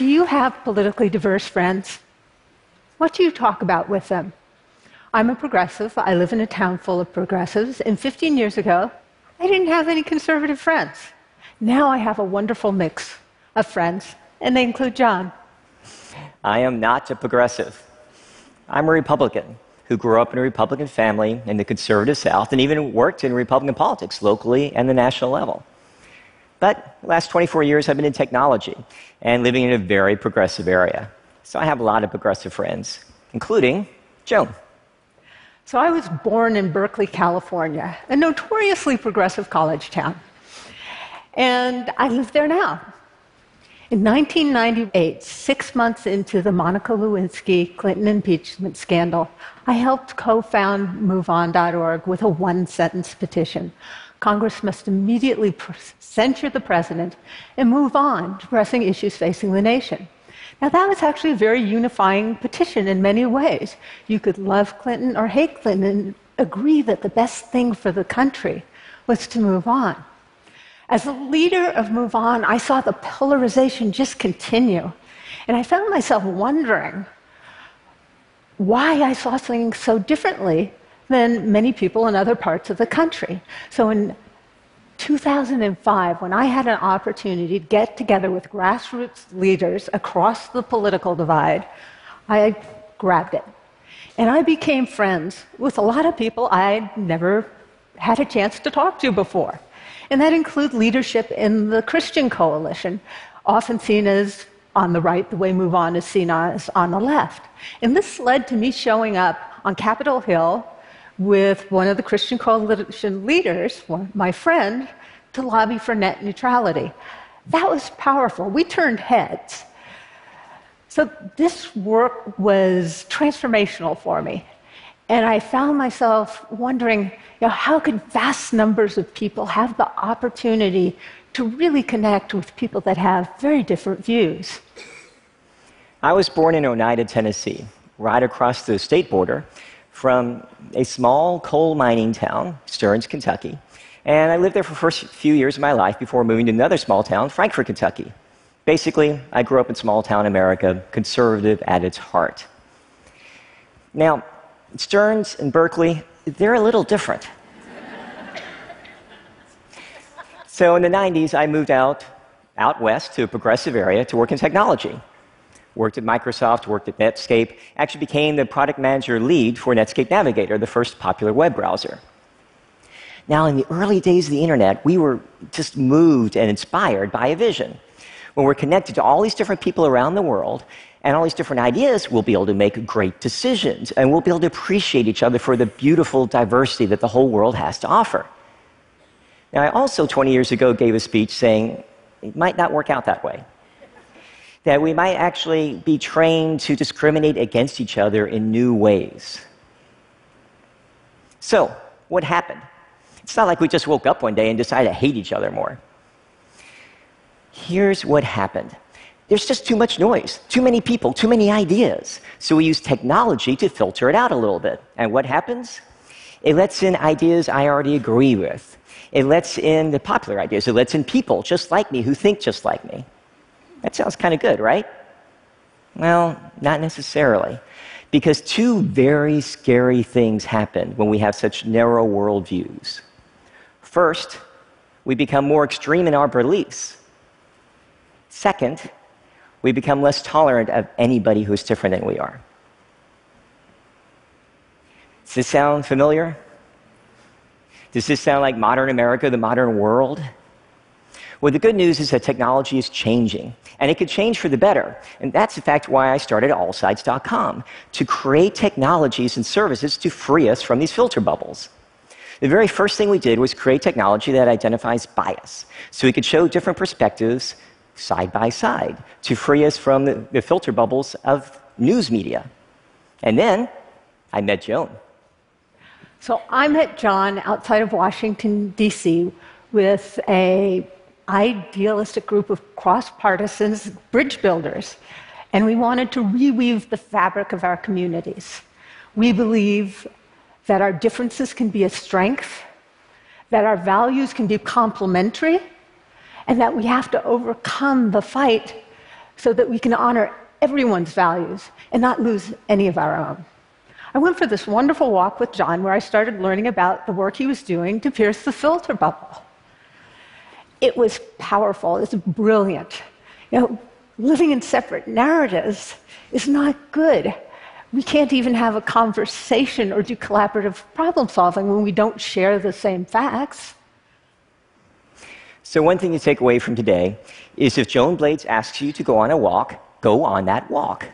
Do you have politically diverse friends? What do you talk about with them? I'm a progressive. I live in a town full of progressives. And 15 years ago, I didn't have any conservative friends. Now I have a wonderful mix of friends, and they include John. I am not a progressive. I'm a Republican who grew up in a Republican family in the conservative South and even worked in Republican politics locally and the national level. But last 24 years, I've been in technology and living in a very progressive area. So I have a lot of progressive friends, including Joan. So I was born in Berkeley, California, a notoriously progressive college town. And I live there now. In 1998, six months into the Monica Lewinsky Clinton impeachment scandal, I helped co found MoveOn.org with a one sentence petition. Congress must immediately censure the president and move on to pressing issues facing the nation. Now, that was actually a very unifying petition in many ways. You could love Clinton or hate Clinton and agree that the best thing for the country was to move on. As a leader of MoveOn, I saw the polarization just continue. And I found myself wondering why I saw things so differently than many people in other parts of the country. So in 2005, when I had an opportunity to get together with grassroots leaders across the political divide, I grabbed it. And I became friends with a lot of people I'd never had a chance to talk to before and that includes leadership in the Christian coalition, often seen as on the right, the way MoveOn is seen as on the left. And this led to me showing up on Capitol Hill with one of the Christian coalition leaders, my friend, to lobby for net neutrality. That was powerful. We turned heads. So this work was transformational for me. And I found myself wondering, you know, how could vast numbers of people have the opportunity to really connect with people that have very different views? I was born in Oneida, Tennessee, right across the state border from a small coal mining town, Stearns, Kentucky. And I lived there for the first few years of my life before moving to another small town, Frankfort, Kentucky. Basically, I grew up in small town America, conservative at its heart. Now, Stearns and Berkeley, they're a little different. so in the 90s, I moved out, out west to a progressive area to work in technology. Worked at Microsoft, worked at Netscape, actually became the product manager lead for Netscape Navigator, the first popular web browser. Now, in the early days of the internet, we were just moved and inspired by a vision. When we're connected to all these different people around the world, and all these different ideas, we'll be able to make great decisions and we'll be able to appreciate each other for the beautiful diversity that the whole world has to offer. Now, I also 20 years ago gave a speech saying it might not work out that way. That we might actually be trained to discriminate against each other in new ways. So, what happened? It's not like we just woke up one day and decided to hate each other more. Here's what happened there's just too much noise, too many people, too many ideas. So we use technology to filter it out a little bit. And what happens? It lets in ideas I already agree with. It lets in the popular ideas. It lets in people just like me who think just like me. That sounds kind of good, right? Well, not necessarily. Because two very scary things happen when we have such narrow worldviews. First, we become more extreme in our beliefs. Second, we become less tolerant of anybody who's different than we are. Does this sound familiar? Does this sound like modern America, the modern world? Well, the good news is that technology is changing, and it could change for the better. And that's, in fact, why I started allsides.com to create technologies and services to free us from these filter bubbles. The very first thing we did was create technology that identifies bias, so we could show different perspectives side by side to free us from the, filter bubbles of news media. And then I met Joan. So I met John outside of Washington, D.C., with a idealistic group of cross-partisans, bridge builders, and we wanted to reweave the fabric of our communities. We believe that our differences can be a strength, that our values can be complementary, and that we have to overcome the fight so that we can honor everyone's values and not lose any of our own. I went for this wonderful walk with John where I started learning about the work he was doing to pierce the filter bubble. It was powerful, it was brilliant. You know, living in separate narratives is not good. We can't even have a conversation or do collaborative problem solving when we don't share the same facts. So, one thing to take away from today is if Joan Blades asks you to go on a walk, go on that walk.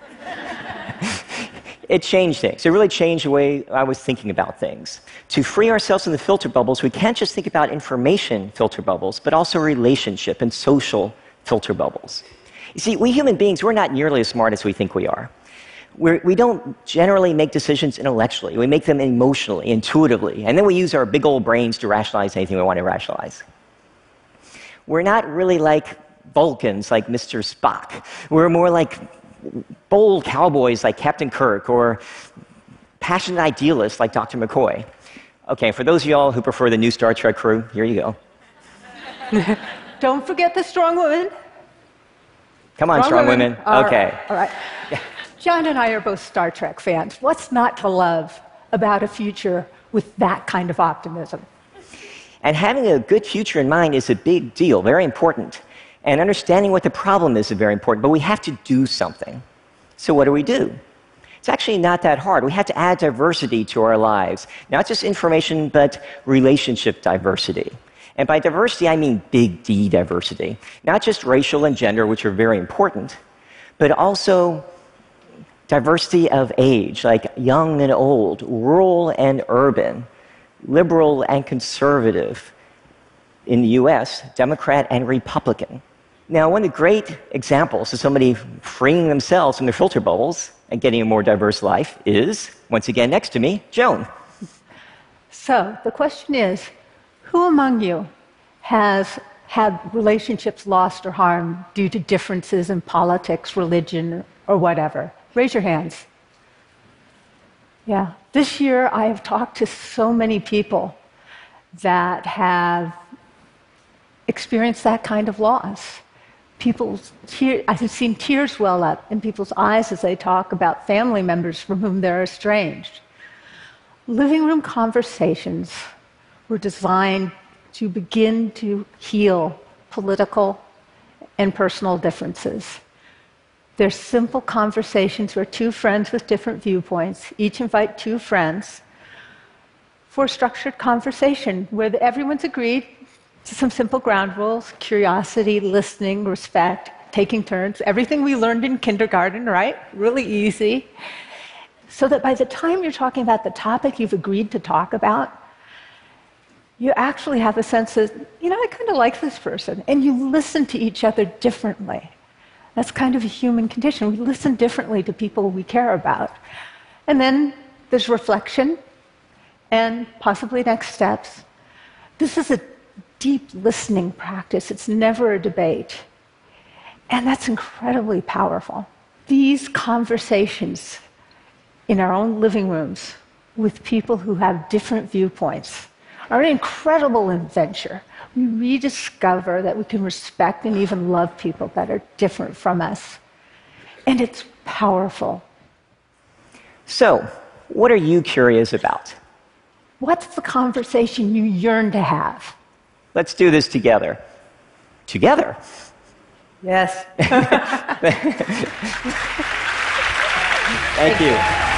It changed things. It really changed the way I was thinking about things. To free ourselves from the filter bubbles, we can't just think about information filter bubbles, but also relationship and social filter bubbles. You see, we human beings, we're not nearly as smart as we think we are. We're, we do not generally make decisions intellectually, we make them emotionally, intuitively, and then we use our big old brains to rationalize anything we want to rationalize. We're not really like Vulcans like Mr. Spock. We're more like bold cowboys like Captain Kirk or passionate idealists like Dr. McCoy. Okay, for those of y'all who prefer the new Star Trek crew, here you go. Don't forget the strong women. Come on, strong, strong women. women. All okay. Right. All right. John and I are both Star Trek fans. What's not to love about a future with that kind of optimism? And having a good future in mind is a big deal, very important. And understanding what the problem is is very important, but we have to do something. So, what do we do? It's actually not that hard. We have to add diversity to our lives, not just information, but relationship diversity. And by diversity, I mean big D diversity, not just racial and gender, which are very important, but also diversity of age, like young and old, rural and urban, liberal and conservative. In the US, Democrat and Republican. Now, one of the great examples of somebody freeing themselves from their filter bubbles and getting a more diverse life is, once again, next to me, Joan. So, the question is who among you has had relationships lost or harmed due to differences in politics, religion, or whatever? Raise your hands. Yeah. This year, I have talked to so many people that have experienced that kind of loss. People's tear, I have seen tears well up in people's eyes as they talk about family members from whom they're estranged. Living room conversations were designed to begin to heal political and personal differences. They're simple conversations where two friends with different viewpoints each invite two friends for a structured conversation where everyone's agreed to some simple ground rules curiosity, listening, respect, taking turns, everything we learned in kindergarten, right? Really easy. So that by the time you're talking about the topic you've agreed to talk about, you actually have a sense of, you know, I kind of like this person. And you listen to each other differently. That's kind of a human condition. We listen differently to people we care about. And then there's reflection and possibly next steps. This is a deep listening practice, it's never a debate. And that's incredibly powerful. These conversations in our own living rooms with people who have different viewpoints are an incredible adventure we rediscover that we can respect and even love people that are different from us. And it's powerful. So, what are you curious about? What's the conversation you yearn to have? Let's do this together. Together? Yes. Thank you.